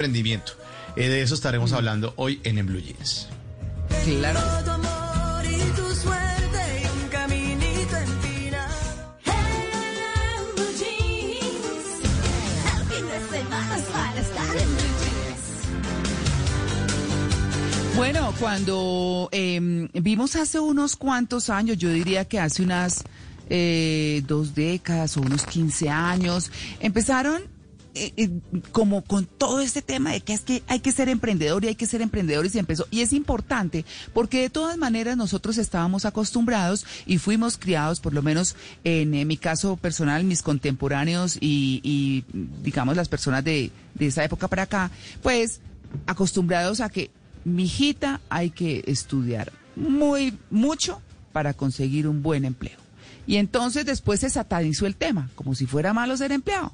Emprendimiento. Eh, de eso estaremos hablando hoy en En Blue Jeans. Claro. Bueno, cuando eh, vimos hace unos cuantos años, yo diría que hace unas eh, dos décadas o unos 15 años, empezaron eh, eh, como con todo este tema de que es que hay que ser emprendedor y hay que ser emprendedor y empezó. Y es importante porque de todas maneras nosotros estábamos acostumbrados y fuimos criados, por lo menos en, mi caso personal, mis contemporáneos y, y digamos las personas de, de esa época para acá, pues acostumbrados a que mi hijita hay que estudiar muy mucho para conseguir un buen empleo. Y entonces después se satanizó el tema, como si fuera malo ser empleado.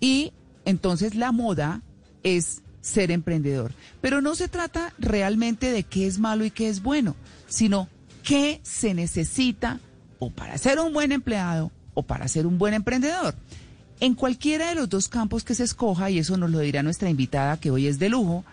Y entonces la moda es ser emprendedor. Pero no se trata realmente de qué es malo y qué es bueno, sino qué se necesita o para ser un buen empleado o para ser un buen emprendedor. En cualquiera de los dos campos que se escoja, y eso nos lo dirá nuestra invitada que hoy es de lujo,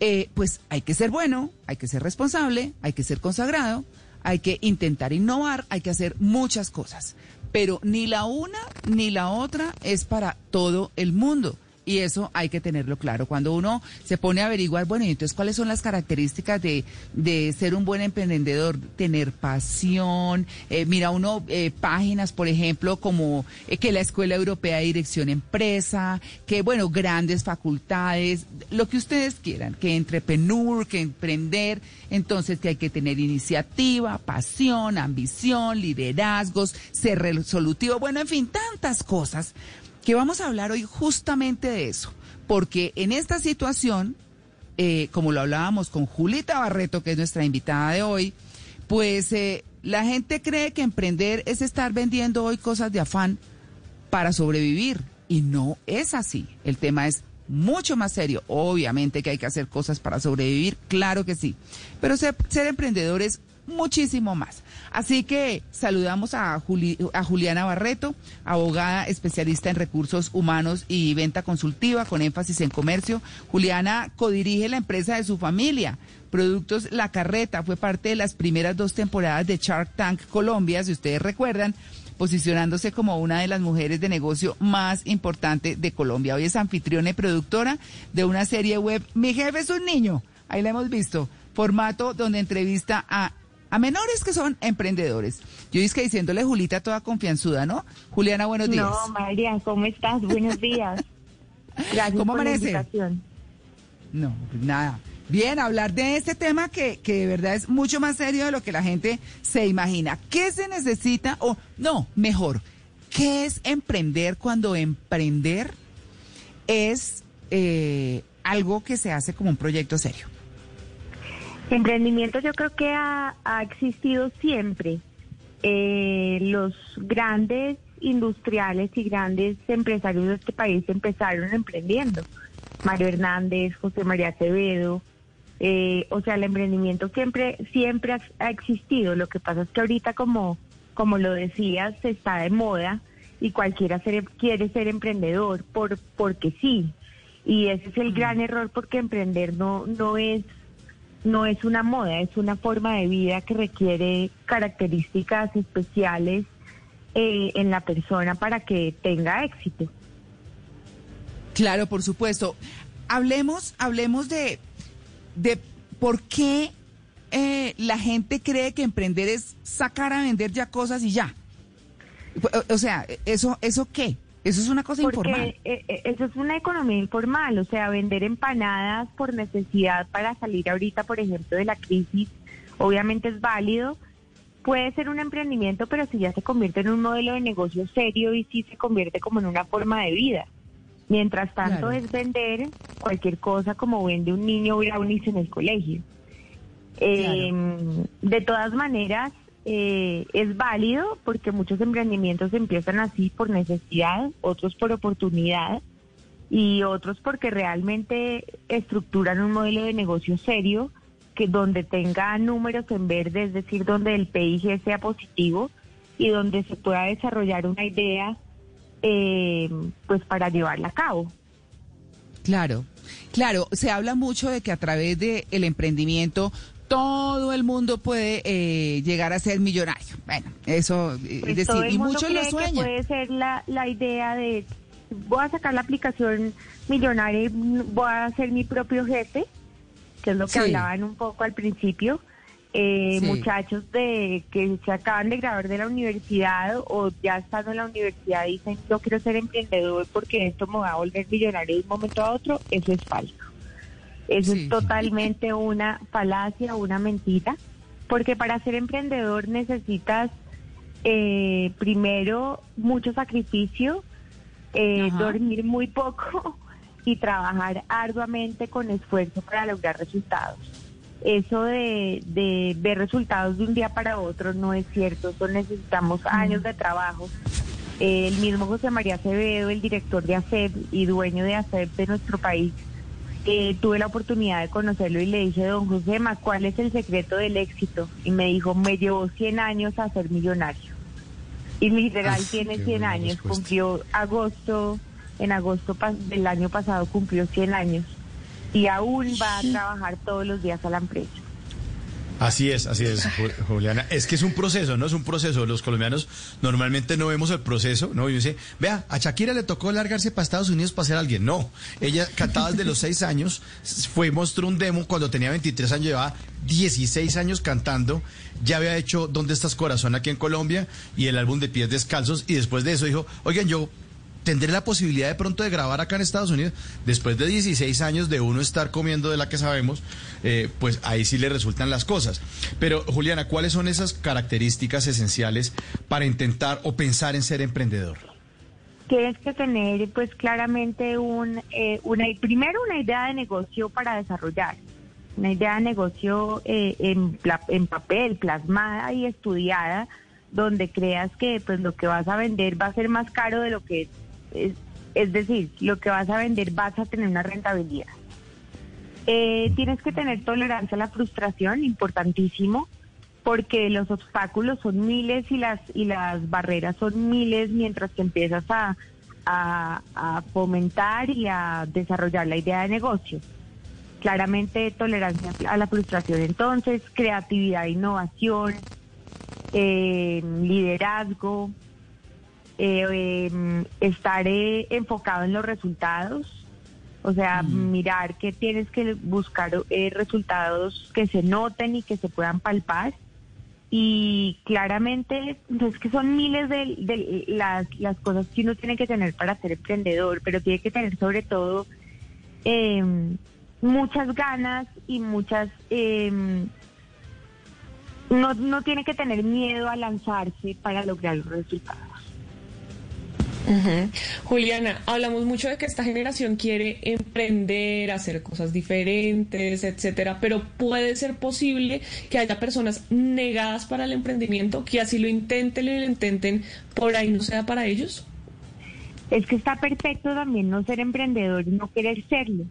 eh, pues hay que ser bueno, hay que ser responsable, hay que ser consagrado, hay que intentar innovar, hay que hacer muchas cosas. Pero ni la una ni la otra es para todo el mundo. Y eso hay que tenerlo claro. Cuando uno se pone a averiguar, bueno, entonces cuáles son las características de, de ser un buen emprendedor, tener pasión, eh, mira uno eh, páginas, por ejemplo, como eh, que la Escuela Europea de Dirección Empresa, que bueno, grandes facultades, lo que ustedes quieran, que entrepreneur, que emprender, entonces que hay que tener iniciativa, pasión, ambición, liderazgos, ser resolutivo, bueno, en fin, tantas cosas que vamos a hablar hoy justamente de eso, porque en esta situación, eh, como lo hablábamos con Julita Barreto, que es nuestra invitada de hoy, pues eh, la gente cree que emprender es estar vendiendo hoy cosas de afán para sobrevivir y no es así. El tema es mucho más serio. Obviamente que hay que hacer cosas para sobrevivir, claro que sí, pero ser, ser emprendedor es muchísimo más. Así que saludamos a, a Juliana Barreto, abogada especialista en recursos humanos y venta consultiva con énfasis en comercio. Juliana codirige la empresa de su familia. Productos La Carreta fue parte de las primeras dos temporadas de Shark Tank Colombia, si ustedes recuerdan posicionándose como una de las mujeres de negocio más importante de Colombia. Hoy es anfitriona y productora de una serie web Mi jefe es un niño. Ahí la hemos visto. Formato donde entrevista a a menores que son emprendedores. Yo es que diciéndole Julita toda confianzuda, ¿no? Juliana, buenos días. No, María, ¿cómo estás? Buenos días. Gracias ¿Cómo por amanece? la invitación. No, pues nada. Bien, hablar de este tema que, que de verdad es mucho más serio de lo que la gente se imagina. ¿Qué se necesita? O, no, mejor, ¿qué es emprender cuando emprender es eh, algo que se hace como un proyecto serio? Emprendimiento yo creo que ha, ha existido siempre. Eh, los grandes industriales y grandes empresarios de este país empezaron emprendiendo. Mario Hernández, José María Acevedo, eh, o sea, el emprendimiento siempre siempre ha, ha existido. Lo que pasa es que ahorita, como como lo decías, está de moda y cualquiera ser- quiere ser emprendedor por porque sí. Y ese es el gran error porque emprender no no es no es una moda, es una forma de vida que requiere características especiales eh, en la persona para que tenga éxito. Claro, por supuesto. Hablemos, hablemos de, de por qué eh, la gente cree que emprender es sacar a vender ya cosas y ya. O, o sea, ¿eso, ¿eso qué? Eso es una cosa informal. Porque eh, eh, eso es una economía informal, o sea, vender empanadas por necesidad para salir ahorita, por ejemplo, de la crisis, obviamente es válido. Puede ser un emprendimiento, pero si ya se convierte en un modelo de negocio serio y si se convierte como en una forma de vida. Mientras tanto Claro. es vender cualquier cosa como vende un niño brownies en el colegio. Eh, de todas maneras, eh, es válido porque muchos emprendimientos empiezan así por necesidad, otros por oportunidad y otros porque realmente estructuran un modelo de negocio serio que donde tenga números en verde, es decir, donde el PIG sea positivo y donde se pueda desarrollar una idea eh, pues para llevarla a cabo. Claro, claro, se habla mucho de que a través del el emprendimiento todo el mundo puede eh, llegar a ser millonario. Bueno, eso eh, Pues es todo decir, el y mundo muchos lo que sueñan. puede ser la, la idea de voy a sacar la aplicación millonaria y voy a ser mi propio jefe, que es lo que Sí. hablaban un poco al principio. Eh, Sí. Muchachos de que se acaban de graduar de la universidad o ya estando en la universidad dicen yo quiero ser emprendedor porque esto me va a volver millonario de un momento a otro, eso es falso. Eso Sí. es totalmente una falacia, una mentira, porque para ser emprendedor necesitas eh, primero mucho sacrificio, eh, dormir muy poco y trabajar arduamente con esfuerzo para lograr resultados. Eso de, de ver resultados de un día para otro no es cierto, eso necesitamos años de trabajo. Eh, el mismo José María Acevedo, el director de ACEP y dueño de ACEP de nuestro país, eh, tuve la oportunidad de conocerlo y le dije, don José, ¿ma ¿cuál es el secreto del éxito? Y me dijo, me llevó 100 años a ser millonario. Y literal Ay, tiene qué 100 buena años, respuesta. cumplió agosto, en agosto del año pasado cumplió 100 años y aún va a trabajar todos los días a la empresa. Así es, así es, Ju- Juliana. Es que es un proceso, ¿no? Es un proceso. Los colombianos normalmente no vemos el proceso, ¿no? Y dice, vea, a Shakira le tocó largarse para Estados Unidos para ser alguien. No, ella cantaba desde los seis años, fue mostró un demo cuando tenía 23 años, llevaba 16 años cantando, ya había hecho ¿Dónde estás corazón? aquí en Colombia y el álbum de Pies Descalzos y después de eso dijo, oigan, yo tendré la posibilidad de pronto de grabar acá en Estados Unidos, después de 16 años de uno estar comiendo de la que sabemos, eh, pues ahí sí le resultan las cosas. Pero Juliana, ¿cuáles son esas características esenciales para intentar o pensar en ser emprendedor? Tienes que tener pues claramente un, eh, una, primero una idea de negocio para desarrollar, una idea de negocio eh, en, en papel, plasmada y estudiada, donde creas que pues lo que vas a vender va a ser más caro de lo que es, es, decir, lo que vas a vender vas a tener una rentabilidad. Eh, tienes que tener tolerancia a la frustración, importantísimo, porque los obstáculos son miles y las y las barreras son miles mientras que empiezas a, a, a fomentar y a desarrollar la idea de negocio. Claramente tolerancia a la frustración, entonces creatividad, innovación, eh, liderazgo, eh, eh, estar eh, enfocado en los resultados, o sea, mirar que tienes que buscar eh, resultados que se noten y que se puedan palpar. Y claramente, no es que son miles de, de las, las cosas que uno tiene que tener para ser emprendedor, pero tiene que tener sobre todo eh, muchas ganas y muchas... eh, no, no tiene que tener miedo a lanzarse para lograr los resultados. Juliana, hablamos mucho de que esta generación quiere emprender, hacer cosas diferentes, etcétera, pero puede ser posible que haya personas negadas para el emprendimiento, que así lo intenten y lo intenten, por ahí no sea para ellos. Es que está perfecto también no ser emprendedor y no querer serlo,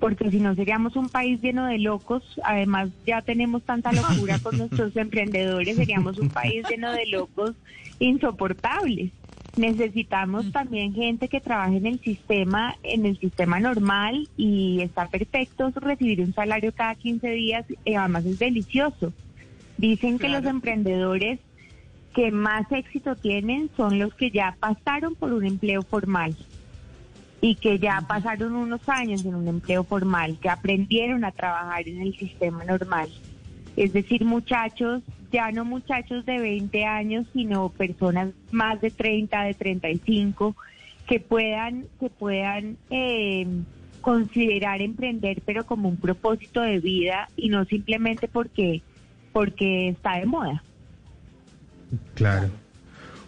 porque si no seríamos un país lleno de locos, además ya tenemos tanta locura con nuestros emprendedores, seríamos un país lleno de locos insoportables. Necesitamos también gente que trabaje en el sistema, en el sistema normal y está perfecto recibir un salario cada 15 días, y además es delicioso. Dicen que los emprendedores que más éxito tienen son los que ya pasaron por un empleo formal y que ya pasaron unos años en un empleo formal, que aprendieron a trabajar en el sistema normal. Es decir, muchachos, ya no muchachos de 20 años, sino personas más de 30, de 35, que puedan, que puedan eh, considerar emprender, pero como un propósito de vida y no simplemente porque, porque está de moda. Claro.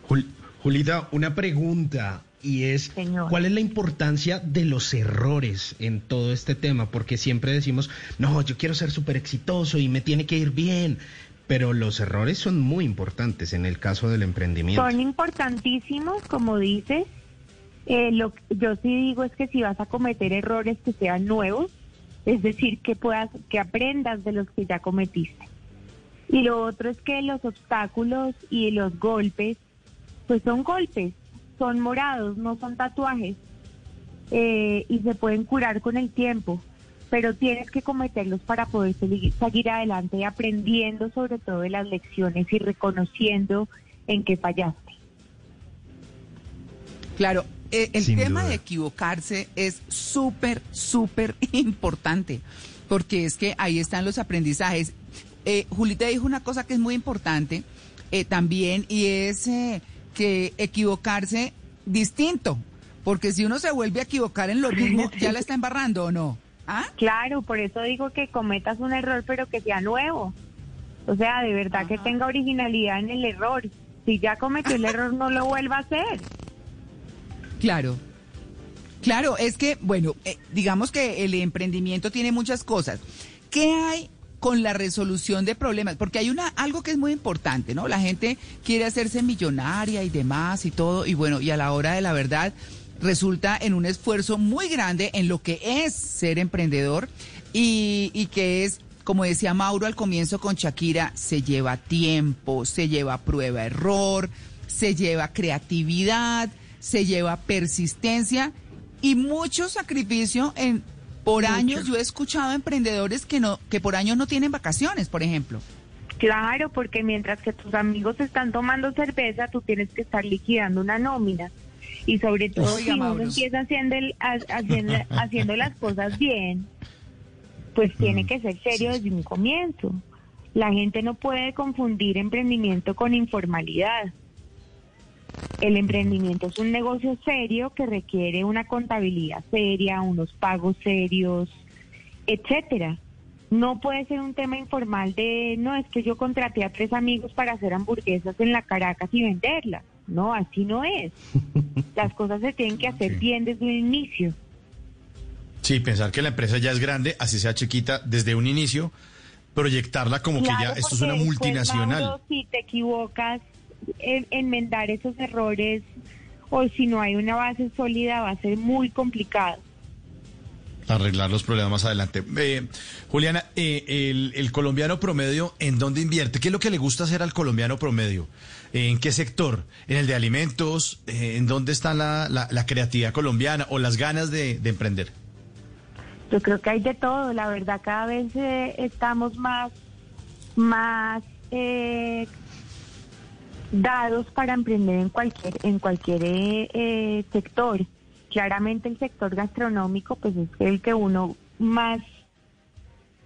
Jul- Julita, una pregunta. y es Señor. cuál es la importancia de los errores en todo este tema, porque siempre decimos, no, yo quiero ser súper exitoso y me tiene que ir bien, pero los errores son muy importantes en el caso del emprendimiento. Son importantísimos, como dices. Eh, lo yo sí digo es que si vas a cometer errores que sean nuevos, es decir, que puedas, que aprendas de los que ya cometiste. Y lo otro es que los obstáculos y los golpes, pues son golpes, son morados, no son tatuajes, eh, y se pueden curar con el tiempo, pero tienes que cometerlos para poder seguir, seguir adelante, aprendiendo sobre todo de las lecciones y reconociendo en qué fallaste. Claro, eh, el Sin tema duda. de equivocarse es súper, súper importante, porque es que ahí están los aprendizajes. Eh, Julita dijo una cosa que es muy importante eh, también, y es eh, que equivocarse distinto, porque si uno se vuelve a equivocar en lo mismo, ya la está embarrando o no. ¿Ah? Claro, por eso digo que cometas un error, pero que sea nuevo. O sea, de verdad que tenga originalidad en el error. Si ya cometió el error, no lo vuelva a hacer. Claro. Claro, es que, bueno, eh, digamos que el emprendimiento tiene muchas cosas. ¿Qué hay con la resolución de problemas? Porque hay una algo que es muy importante, ¿no? La gente quiere hacerse millonaria y demás y todo, y bueno, y a la hora de la verdad resulta en un esfuerzo muy grande en lo que es ser emprendedor y, y que es, como decía Mauro al comienzo con Shakira, se lleva tiempo, se lleva prueba-error, se lleva creatividad, se lleva persistencia y mucho sacrificio en por años. Yo he escuchado emprendedores que no que por años no tienen vacaciones, por ejemplo. Claro, porque mientras que tus amigos están tomando cerveza, tú tienes que estar liquidando una nómina. Y sobre todo Oiga, si uno Mauro. empieza haciendo, el- ha- haciendo, haciendo las cosas bien, pues tiene que ser serio desde un comienzo. La gente no puede confundir emprendimiento con informalidad. El emprendimiento es un negocio serio que requiere una contabilidad seria, unos pagos serios, etcétera. No puede ser un tema informal de, no, es que yo contraté a tres amigos para hacer hamburguesas en la Caracas y venderlas. No, así no es. Las cosas se tienen que hacer bien desde un inicio. Sí, pensar que la empresa ya es grande, así sea chiquita, desde un inicio, proyectarla como que ya esto es una multinacional. Mauro, si te equivocas, en, enmendar esos errores o si no hay una base sólida va a ser muy complicado. Arreglar los problemas más adelante. Eh, Juliana, eh, el, colombiano promedio, ¿en dónde invierte? ¿Qué es lo que le gusta hacer al colombiano promedio? ¿En qué sector? ¿En el de alimentos? Eh, ¿En dónde está la, la- la creatividad colombiana o las ganas de, de emprender? Yo creo que hay de todo, la verdad, cada vez eh, estamos más, más dados para emprender en cualquier, en cualquier sector. Claramente el sector gastronómico, pues es el que uno más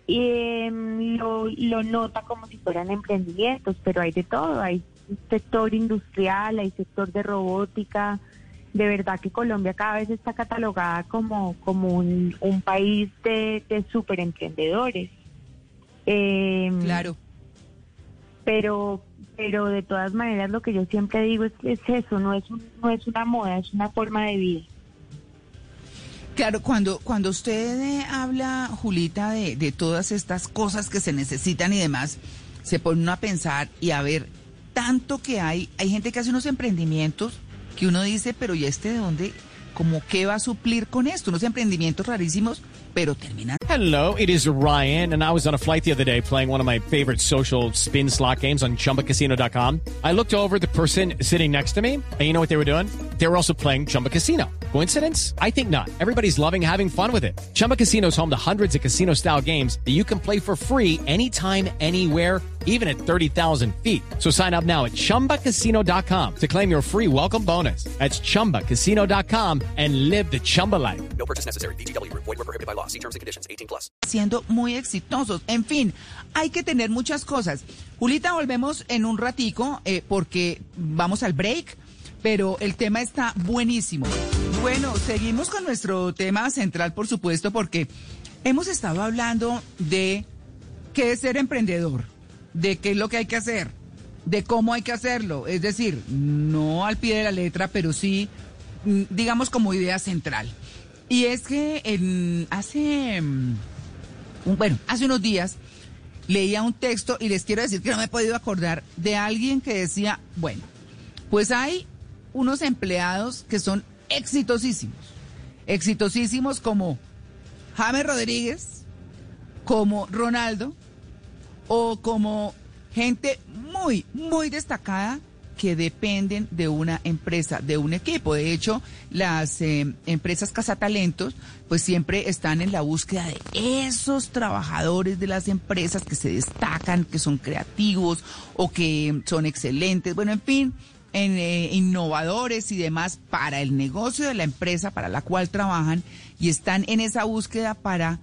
eh, lo, lo nota como si fueran emprendimientos, pero hay de todo, hay sector industrial, hay sector de robótica, de verdad que Colombia cada vez está catalogada como, como un, un país de, de super emprendedores. Claro. Pero, pero de todas maneras lo que yo siempre digo es, es eso, no es, un- no es una moda, es una forma de vida. Claro, cuando, cuando usted eh, habla, Julita, de, de todas estas cosas que se necesitan y demás, se pone uno a pensar y a ver tanto que hay. Hay gente que hace unos emprendimientos que uno dice, pero ¿y este de dónde? ¿Cómo qué va a suplir con esto? Unos emprendimientos rarísimos, pero terminan. Hello, it is Ryan, and I was on a flight the other day playing one of my favorite social spin slot games on chumbacasino.com. I looked over the person sitting next to me, and you know what they were doing? They were also playing Chumba Casino. Coincidence? I think not. Everybody's loving having fun with it. Chumba Casino is home to hundreds of casino style games that you can play for free anytime, anywhere, even at 30,000 feet. So sign up now at chumbacasino.com to claim your free welcome bonus. That's chumbacasino.com and live the Chumba life. No purchase necessary. VGW Group. Void were prohibited by law. See terms and conditions. 18 plus. siendo muy exitosos. En fin, hay que tener muchas cosas. Julita, volvemos en un ratico eh, porque vamos al break, pero el tema está buenísimo. Bueno, seguimos con nuestro tema central, por supuesto, porque hemos estado hablando de qué es ser emprendedor, de qué es lo que hay que hacer, de cómo hay que hacerlo. Es decir, no al pie de la letra, pero sí mm, digamos, como idea central. Y es que en, hace, mm, bueno, hace unos días leía un texto y les quiero decir que no me he podido acordar de alguien que decía, bueno, pues hay unos empleados que son exitosísimos, exitosísimos como James Rodríguez, como Ronaldo o como gente muy, muy destacada que dependen de una empresa, de un equipo. De hecho, las eh, empresas cazatalentos pues siempre están en la búsqueda de esos trabajadores de las empresas que se destacan, que son creativos o que son excelentes. Bueno, en fin, eh, innovadores y demás para el negocio de la empresa para la cual trabajan y están en esa búsqueda para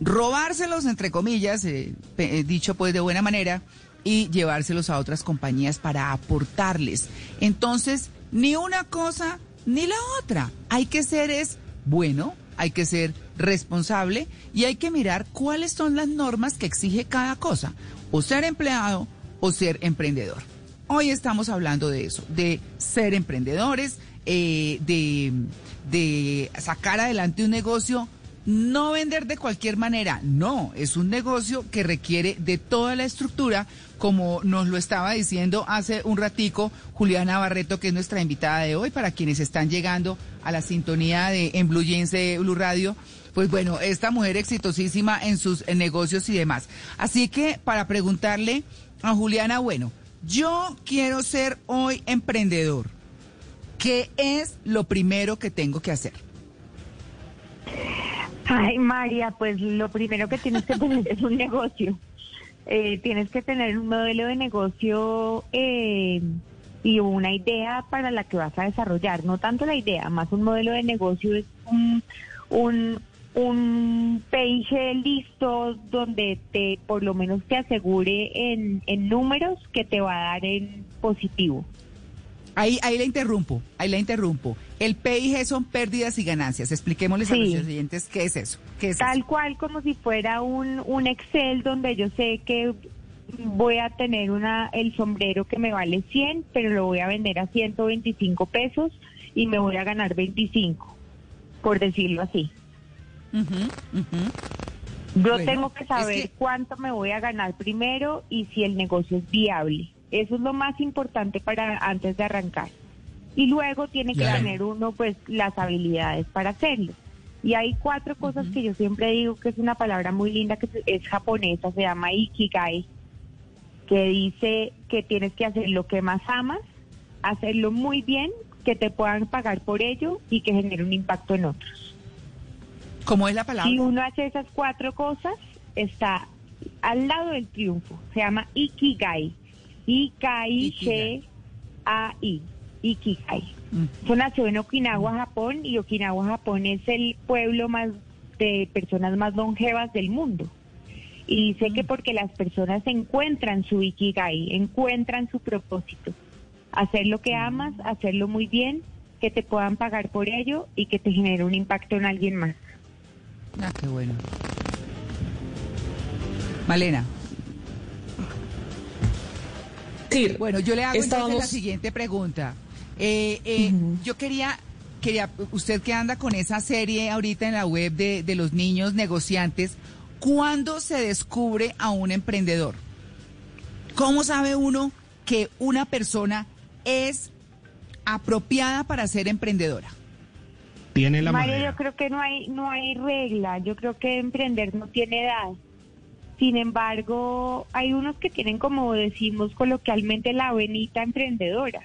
robárselos, entre comillas, eh, eh, dicho pues de buena manera, y llevárselos a otras compañías para aportarles. Entonces, ni una cosa ni la otra. Hay que ser es bueno, hay que ser responsable y hay que mirar cuáles son las normas que exige cada cosa, o ser empleado o ser emprendedor. Hoy estamos hablando de eso, de ser emprendedores, eh, de, de sacar adelante un negocio no vender de cualquier manera, no, es un negocio que requiere de toda la estructura, como nos lo estaba diciendo hace un ratico Juliana Barreto, que es nuestra invitada de hoy, para quienes están llegando a la sintonía de en Blue Jeans de Blue Radio. Pues bueno, esta mujer exitosísima en sus negocios y demás. Así que para preguntarle a Juliana, bueno, yo quiero ser hoy emprendedor. ¿Qué es lo primero que tengo que hacer? Ay, María, pues lo primero que tienes que tener es un negocio. Eh, tienes que tener un modelo de negocio eh, y una idea para la que vas a desarrollar. No tanto la idea, más un modelo de negocio es un, un, un page listo donde te por lo menos te asegure en, en números que te va a dar en positivo. Ahí, ahí la interrumpo, ahí la interrumpo. El PIG son pérdidas y ganancias. Expliquémosles a nuestros oyentes qué es eso. ¿Qué es Tal eso? cual como si fuera un, un Excel donde yo sé que voy a tener una el sombrero que me vale 100, pero lo voy a vender a 125 pesos y me voy a ganar 25, por decirlo así. Ujú, ujú. Yo Bueno, tengo que es saber que- cuánto me voy a ganar primero y si el negocio es viable. Eso es lo más importante para antes de arrancar. Y luego tiene que Claro. tener uno pues las habilidades para hacerlo. Y hay cuatro cosas que yo siempre digo que es una palabra muy linda que es japonesa, se llama ikigai, que dice que tienes que hacer lo que más amas, hacerlo muy bien, que te puedan pagar por ello y que genere un impacto en otros. ¿Cómo es la palabra? Si uno hace esas cuatro cosas, está al lado del triunfo. Se llama Ikigai. I-K-I-G-A-I. Ikigai. Mm. Nació en Okinawa, Japón, y Okinawa, Japón es el pueblo más de personas más longevas del mundo. Y dice que porque las personas encuentran su Ikigai, encuentran su propósito. Hacer lo que amas, hacerlo muy bien, que te puedan pagar por ello y que te genere un impacto en alguien más. Ah, qué bueno. Malena. decir, Bueno, yo le hago entonces Estábamos- la siguiente pregunta. Eh, eh, Yo quería, quería, usted que anda con esa serie ahorita en la web de, de los niños negociantes, ¿cuándo se descubre a un emprendedor? ¿Cómo sabe uno que una persona es apropiada para ser emprendedora? Tiene la María, yo creo que no hay, no hay regla. Yo creo que emprender no tiene edad. Sin embargo, hay unos que tienen, como decimos coloquialmente, la venita emprendedora.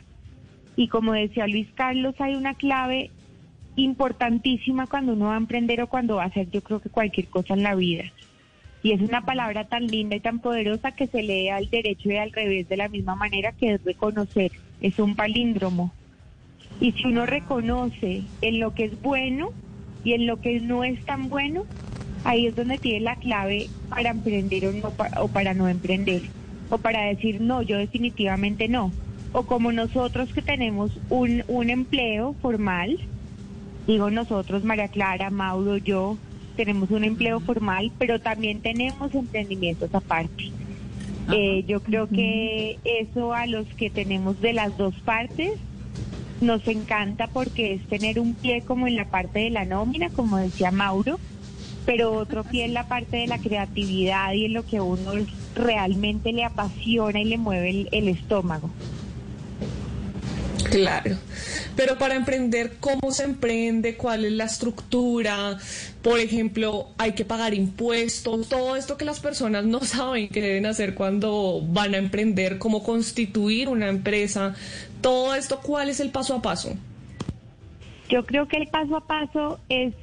Y como decía Luis Carlos, hay una clave importantísima cuando uno va a emprender o cuando va a hacer, yo creo que cualquier cosa en la vida. Y es una palabra tan linda y tan poderosa que se lee al derecho y al revés de la misma manera que es reconocer. Es un palíndromo. Y si uno reconoce en lo que es bueno y en lo que no es tan bueno, ahí es donde tiene la clave para emprender o, no, o para no emprender. O para decir, no, yo definitivamente no. O como nosotros que tenemos un, un empleo formal, digo nosotros, María Clara, Mauro, yo, tenemos un empleo formal, pero también tenemos emprendimientos aparte. Eh, yo creo que eso a los que tenemos de las dos partes nos encanta porque es tener un pie como en la parte de la nómina, como decía Mauro, pero otro pie en la parte de la creatividad y en lo que a uno realmente le apasiona y le mueve el, el estómago. Claro, pero para emprender, ¿cómo se emprende? ¿Cuál es la estructura? Por ejemplo, hay que pagar impuestos, todo esto que las personas no saben que deben hacer cuando van a emprender, cómo constituir una empresa, todo esto, ¿cuál es el paso a paso? Yo creo que el paso a paso es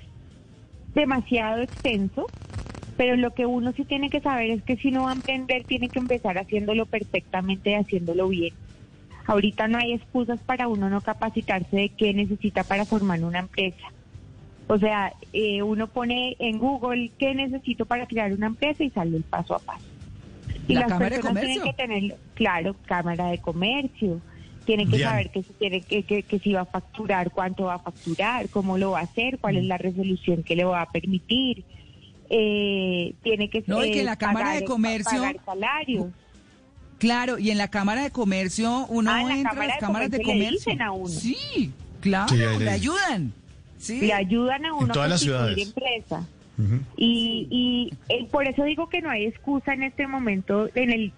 demasiado extenso, pero lo que uno sí tiene que saber es que si no va a emprender, tiene que empezar haciéndolo perfectamente haciéndolo bien. Ahorita no hay excusas para uno no capacitarse de qué necesita para formar una empresa. O sea, eh, uno pone en Google qué necesito para crear una empresa y sale el paso a paso. Y ¿La las de personas tienen que tener, claro, cámara de comercio. Tienen que Bien. saber que, si tiene, que, que, que si va a facturar, cuánto va a facturar, cómo lo va a hacer, cuál Mm. es la resolución que le va a permitir. Eh, tiene que, No, y que eh, la Cámara de pagar- Comercio- pagar salarios. Claro, y en la Cámara de Comercio uno Ah, en la entra a las de cámaras de Comercio le dicen a uno. Sí, claro, Sí, le ayudan. Sí. le ayudan a uno todas las constituir ciudades. empresa. Y, y eh, por eso digo que no hay excusa en este momento, en el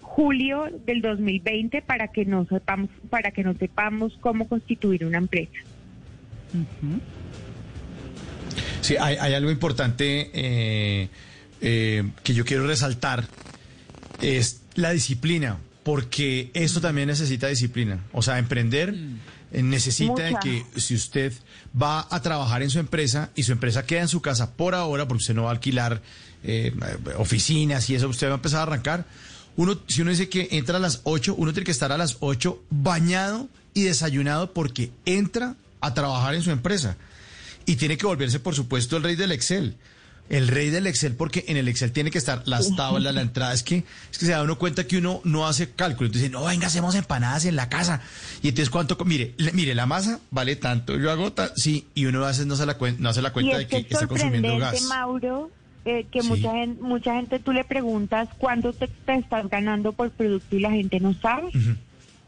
julio del 2020, para que no sepamos, para que no sepamos cómo constituir una empresa. Sí, hay, hay algo importante eh, eh, que yo quiero resaltar, es la disciplina, porque esto también necesita disciplina. O sea, emprender eh, necesita Mucha. que si usted va a trabajar en su empresa y su empresa queda en su casa por ahora, porque usted no va a alquilar eh, oficinas y eso, usted va a empezar a arrancar. Uno, si uno dice que entra a las 8, uno tiene que estar a las 8 bañado y desayunado porque entra a trabajar en su empresa. Y tiene que volverse, por supuesto, el rey del Excel. El rey del Excel, porque en el Excel tiene que estar las tablas, la entrada. Es que, es que se da uno cuenta que uno no hace cálculo. Entonces, no, venga, hacemos empanadas en la casa. Y entonces, ¿cuánto? Mire, le- mire, la masa vale tanto. Yo hago sí, y uno a veces no se la, cuen- no hace la Y cuenta es de que que es está consumiendo gas. Mauro, eh, que Sí. mucha, gente, mucha gente tú le preguntas cuánto te, te estás ganando por producto y la gente no sabe.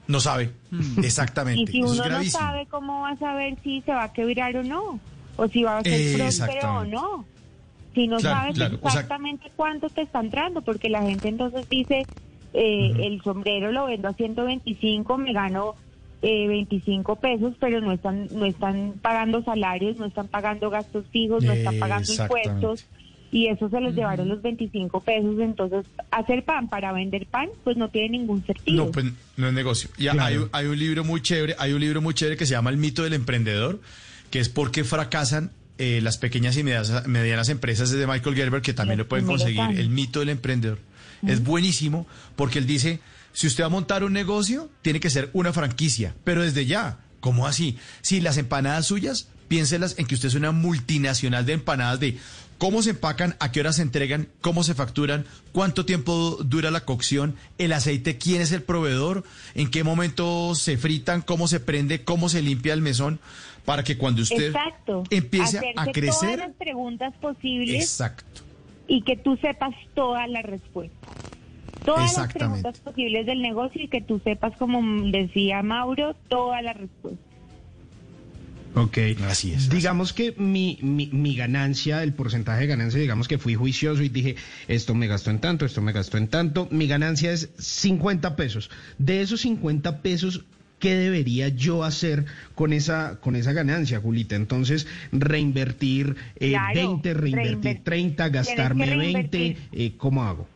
No sabe. Exactamente. Y si Eso uno no sabe, ¿cómo va a saber si se va a quebrar o no? O si va a ser próspero o no. Si no Claro, sabes claro, o sea- exactamente cuánto te está entrando, porque la gente entonces dice, eh, el sombrero lo vendo a 125, me gano eh, 25 pesos, pero no están, no están pagando salarios, no están pagando gastos fijos, no están pagando impuestos. Y eso se los llevaron los 25 pesos. Entonces, hacer pan para vender pan, pues no tiene ningún sentido. No, pues no es negocio. Ya Claro. hay, un- hay un libro muy chévere, hay un libro muy chévere que se llama El mito del emprendedor, que es por qué fracasan eh, las pequeñas y medianas, medianas empresas es de Michael Gerber, que también lo pueden conseguir. El mito del emprendedor. Es buenísimo porque él dice, si usted va a montar un negocio, tiene que ser una franquicia, pero desde ya. ¿Cómo así? Si las empanadas suyas, piénselas en que usted es una multinacional de empanadas de cómo se empacan, a qué horas se entregan, cómo se facturan, cuánto tiempo dura la cocción, el aceite, quién es el proveedor, en qué momento se fritan, cómo se prende, cómo se limpia el mesón, para que cuando usted Exacto. empiece a Todas crecer... las preguntas posibles Exacto. y que tú sepas todas las respuestas. Todas las preguntas posibles del negocio y que tú sepas, como decía Mauro, todas las respuestas. Ok. Así es, Digamos que mi, mi, mi ganancia, el porcentaje de ganancia, digamos que fui juicioso y dije, esto me gastó en tanto, esto me gastó en tanto. Mi ganancia es 50 pesos. De esos 50 pesos, ¿qué debería yo hacer con esa, con esa ganancia, Julita? Entonces, reinvertir eh, Claro, 20, reinvertir reinver- 30, tienes que gastarme 20. reinvertir. eh, ¿Cómo hago?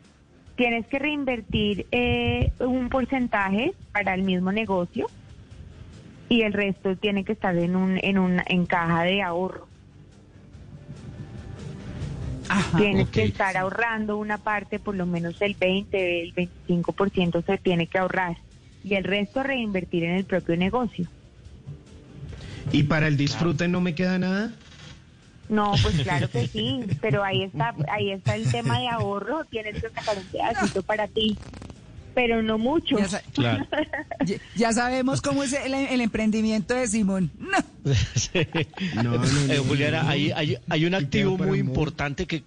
Tienes que reinvertir eh, un porcentaje para el mismo negocio y el resto tiene que estar en un en una en caja de ahorro. Ajá. Tienes que estar ahorrando una parte, por lo menos el 20, el 25% se tiene que ahorrar y el resto reinvertir en el propio negocio. ¿Y para el disfrute no me queda nada? No, pues claro que sí, pero ahí está, ahí está el tema de ahorro, tienes que sacar un pedacito para ti, pero no mucho. Ya, sa- Claro. ya- ya sabemos cómo es el, el emprendimiento de Simón. No. No, no, no, Eh, no, Juliana, no. hay, hay, hay un activo muy importante que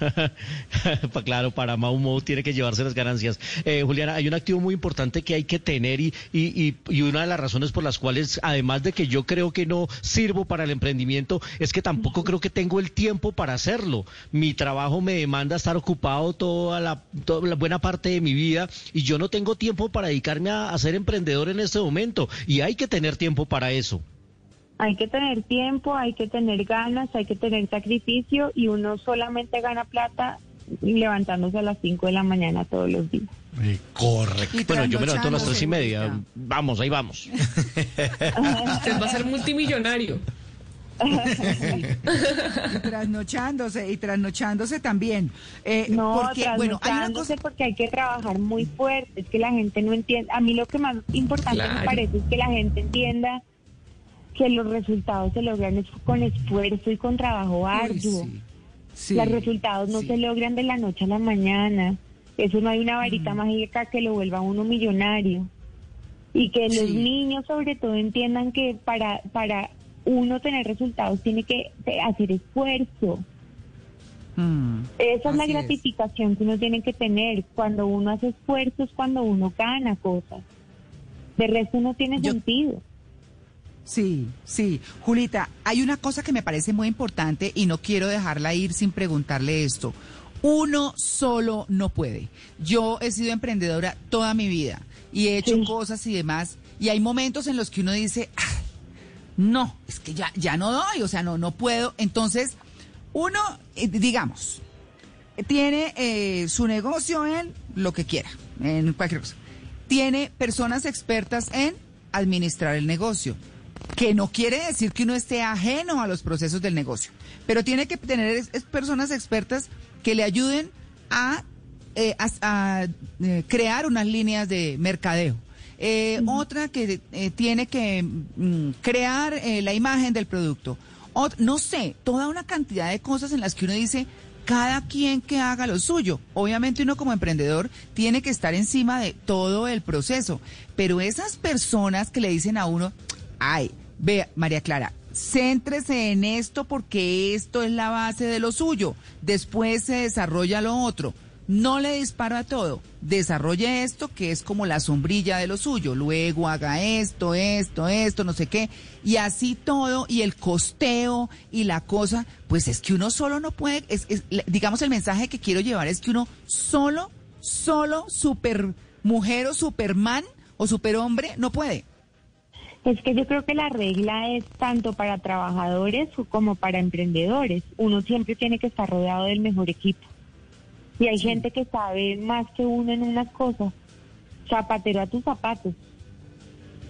claro, para Maumo tiene que llevarse las ganancias. Eh, Juliana, hay un activo muy importante que hay que tener y, y, y, y una de las razones por las cuales, además de que yo creo que no sirvo para el emprendimiento, es que tampoco creo que tengo el tiempo para hacerlo. Mi trabajo me demanda estar ocupado toda la, toda la buena parte de mi vida y yo no tengo tiempo para dedicarme a, a ser emprendedor en este momento y hay que tener tiempo para eso. Hay que tener tiempo, hay que tener ganas, hay que tener sacrificio y uno solamente gana plata levantándose a las 5 de la mañana todos los días. Eh, correcto. Y Bueno, yo me levanto a las trasnochándose, tres y media. Vamos, ahí vamos. Usted va a ser multimillonario. Y trasnochándose, y trasnochándose también. Eh, No, porque, bueno, hay una cosa... trasnochándose porque hay que trabajar muy fuerte, es que la gente no entiende. A mí lo que más importante me parece es que la gente entienda que los resultados se logran con esfuerzo y con trabajo Uy, arduo. sí, sí, los resultados no sí. se logran de la noche a la mañana. Eso no hay una Mm. varita mágica que lo vuelva a uno millonario. Y que los niños sobre todo entiendan que para, para uno tener resultados tiene que eh, hacer esfuerzo. Mm, Esa es la gratificación que uno tiene que tener. Cuando uno hace esfuerzos, cuando uno gana cosas. De resto no tiene Yo- sentido. Sí, sí. Julita, hay una cosa que me parece muy importante y no quiero dejarla ir sin preguntarle esto. Uno solo no puede. Yo he sido emprendedora toda mi vida y he hecho Sí. cosas y demás. Y hay momentos en los que uno dice, "Ah, no, es que ya, ya no doy, o sea, no, no puedo. Entonces, uno, eh, digamos, tiene eh, su negocio en lo que quiera, en cualquier cosa. Tiene personas expertas en administrar el negocio, que no quiere decir que uno esté ajeno a los procesos del negocio, pero tiene que tener es- es personas expertas que le ayuden a, eh, a- a, eh, crear unas líneas de mercadeo. Eh, Otra que tiene que mm, crear la imagen del producto. Ot- no sé, toda una cantidad de cosas en las que uno dice, cada quien que haga lo suyo. Obviamente uno como emprendedor tiene que estar encima de todo el proceso, pero esas personas que le dicen a uno, ay, vea, María Clara, céntrese en esto porque esto es la base de lo suyo, después se desarrolla lo otro. No le dispara a todo, desarrolle esto que es como la sombrilla de lo suyo, luego haga esto, esto, esto, no sé qué, y así todo, y el costeo y la cosa, pues es que uno solo no puede, es, es- digamos el mensaje que quiero llevar es que uno solo, solo, super mujer o superman o superhombre no puede. Es que yo creo que la regla es tanto para trabajadores como para emprendedores. Uno siempre tiene que estar rodeado del mejor equipo. Y hay gente que sabe más que uno en unas cosas. Zapatero a tus zapatos.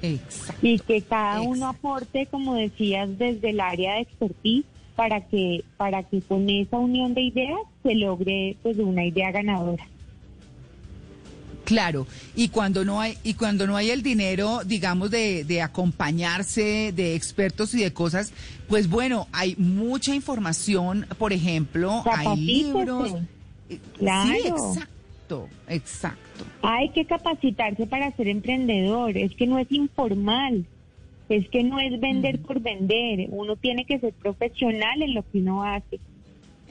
Exacto. Y que cada uno aporte, como decías, desde el área de expertise para que, para que con esa unión de ideas se logre pues una idea ganadora. Claro, y cuando no hay y cuando no hay el dinero, digamos de, de acompañarse de expertos y de cosas, pues bueno, hay mucha información, por ejemplo, hay libros. Eh, Claro. Sí, exacto, exacto. Hay que capacitarse para ser emprendedor, es que no es informal, es que no es vender por vender, uno tiene que ser profesional en lo que uno hace.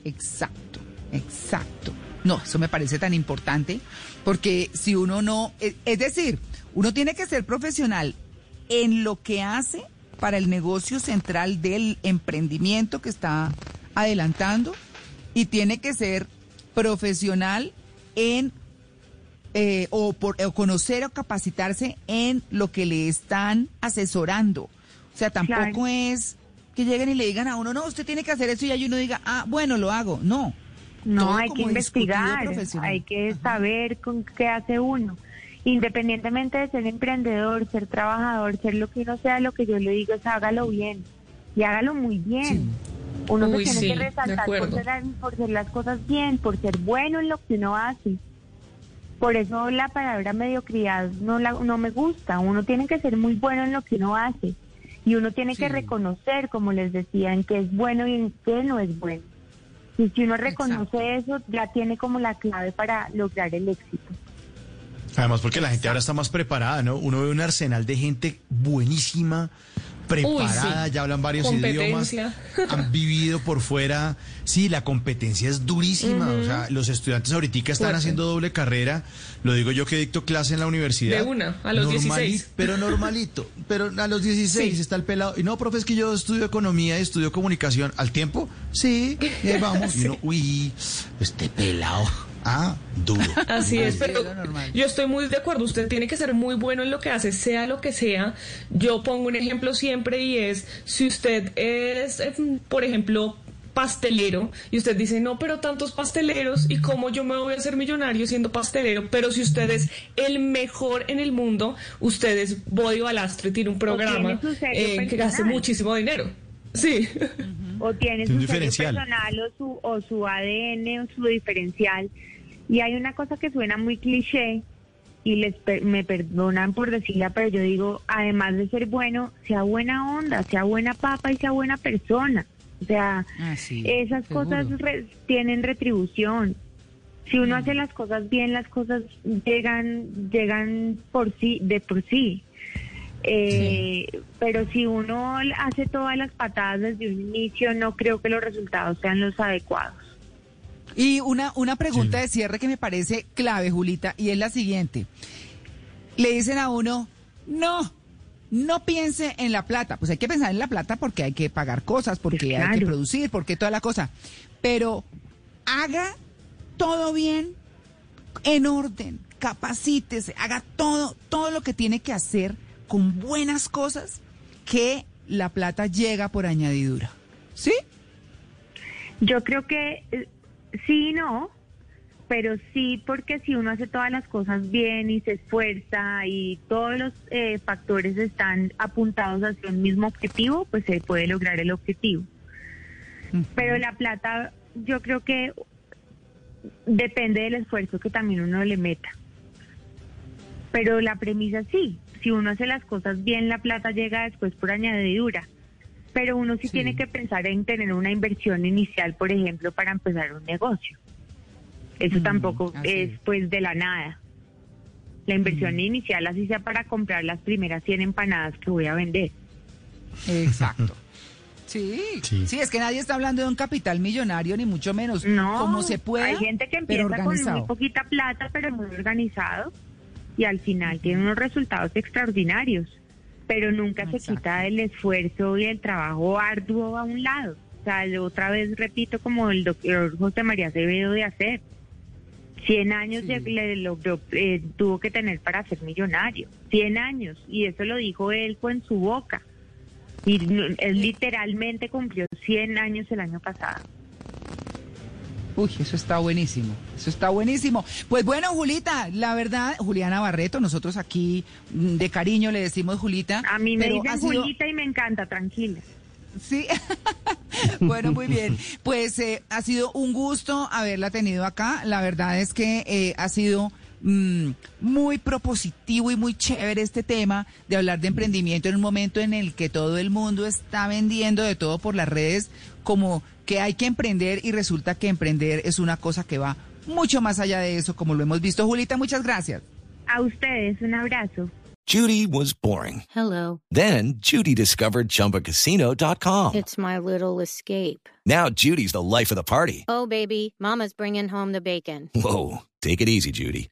Exacto, exacto. No, eso me parece tan importante porque si uno no, es, es decir, uno tiene que ser profesional en lo que hace para el negocio central del emprendimiento que está adelantando y tiene que ser profesional en eh, o, por, o conocer o capacitarse en lo que le están asesorando. O sea, tampoco Claro. es que lleguen y le digan a uno, no, usted tiene que hacer eso y ahí uno diga, ah, bueno, lo hago. No. No, Todo hay que investigar, hay que saber con qué hace uno. Independientemente de ser emprendedor, ser trabajador, ser lo que uno sea, lo que yo le digo es hágalo bien y hágalo muy bien. Uno Uy, se tiene sí, que resaltar por ser, por hacer las cosas bien, por ser bueno en lo que uno hace. Por eso la palabra mediocridad no, la, no me gusta. Uno tiene que ser muy bueno en lo que uno hace. Y uno tiene que reconocer, como les decía, en qué es bueno y en qué no es bueno. Y si uno reconoce eso, ya tiene como la clave para lograr el éxito. Además, porque la gente ahora está más preparada, ¿no? Uno ve un arsenal de gente buenísima preparada, sí. ya hablan varios idiomas, han vivido por fuera. Sí, la competencia es durísima. O sea, los estudiantes ahorita están Fuerte. haciendo doble carrera. Lo digo yo que dicto clase en la universidad. De una, a los Normali- 16. Pero normalito. Pero a los 16 Sí. está el pelado. Y no, profe, es que yo estudio economía y estudio comunicación. ¿Al tiempo? Sí, y ahí vamos. Y uno, uy, este pelado. Ah, duro. Así es, pero yo estoy muy de acuerdo. Usted tiene que ser muy bueno en lo que hace, sea lo que sea. Yo pongo un ejemplo siempre y es, si usted es, eh, por ejemplo, pastelero y usted dice, no, pero tantos pasteleros y cómo yo me voy a hacer millonario siendo pastelero, pero si usted es el mejor en el mundo, usted es Body Balastro y tiene un programa eh, que gaste personal. muchísimo dinero. Sí. o tiene Tiene su diferencial. personal o su, o su ADN o su diferencial. Y hay una cosa que suena muy cliché y les per- me perdonan por decirla, pero yo digo, además de ser bueno, sea buena onda, sea buena papa y sea buena persona. O sea, Ah, sí, esas seguro. cosas re- tienen retribución. Si uno hace las cosas bien, las cosas llegan llegan por sí de por sí. Eh, Pero si uno hace todas las patadas desde un inicio, no creo que los resultados sean los adecuados. Y una, una pregunta de cierre que me parece clave, Julita, y es la siguiente. Le dicen a uno, no, no piense en la plata. Pues hay que pensar en la plata porque hay que pagar cosas, porque hay que producir, porque toda la cosa. Pero haga todo bien, en orden, capacítese, haga todo, todo lo que tiene que hacer con buenas cosas, que la plata llega por añadidura. ¿Sí? Yo creo que eh, sí y no, pero sí porque si uno hace todas las cosas bien y se esfuerza y todos los eh, factores están apuntados hacia un mismo objetivo, pues se puede lograr el objetivo. Pero la plata, yo creo que depende del esfuerzo que también uno le meta. Pero la premisa sí, si uno hace las cosas bien, la plata llega después por añadidura. Pero uno sí, Sí. tiene que pensar en tener una inversión inicial, por ejemplo, para empezar un negocio. Eso Mm, tampoco es es. pues de la nada. La inversión Mm. inicial, así sea para comprar las primeras 100 empanadas que voy a vender. Exacto. Sí, sí, Sí. es que nadie está hablando de un capital millonario, ni mucho menos. No, como se puede, hay gente que empieza con muy poquita plata, pero muy organizado, y al final tiene unos resultados extraordinarios, pero nunca se quita el esfuerzo y el trabajo arduo a un lado. O sea, yo otra vez repito como el doctor José María Acevedo de hacer. 100 años Sí. le, le logró, eh, tuvo que tener para ser millonario. 100 años. Y eso lo dijo él con su boca. Y él literalmente cumplió 100 años el año pasado. Uy, eso está buenísimo. Eso está buenísimo. Pues bueno, Julita, la verdad, Juliana Barreto, nosotros aquí mm, de cariño le decimos Julita. A mí me dicen sido- Julita y me encanta, tranquila. Sí. bueno, muy bien. Pues eh, ha sido un gusto haberla tenido acá. La verdad es que eh, ha sido mm, muy propositivo y muy chévere este tema de hablar de emprendimiento en un momento en el que todo el mundo está vendiendo de todo por las redes, como que hay que emprender y resulta que emprender es una cosa que va mucho más allá de eso, como lo hemos visto. Julita, muchas gracias. A ustedes, un abrazo. Judy was boring. Hello. Then Judy discovered ChumbaCasino.com. It's my little escape. Now Judy's the life of the party. Oh, baby, Mama's bringing home the bacon. Whoa, take it easy, Judy.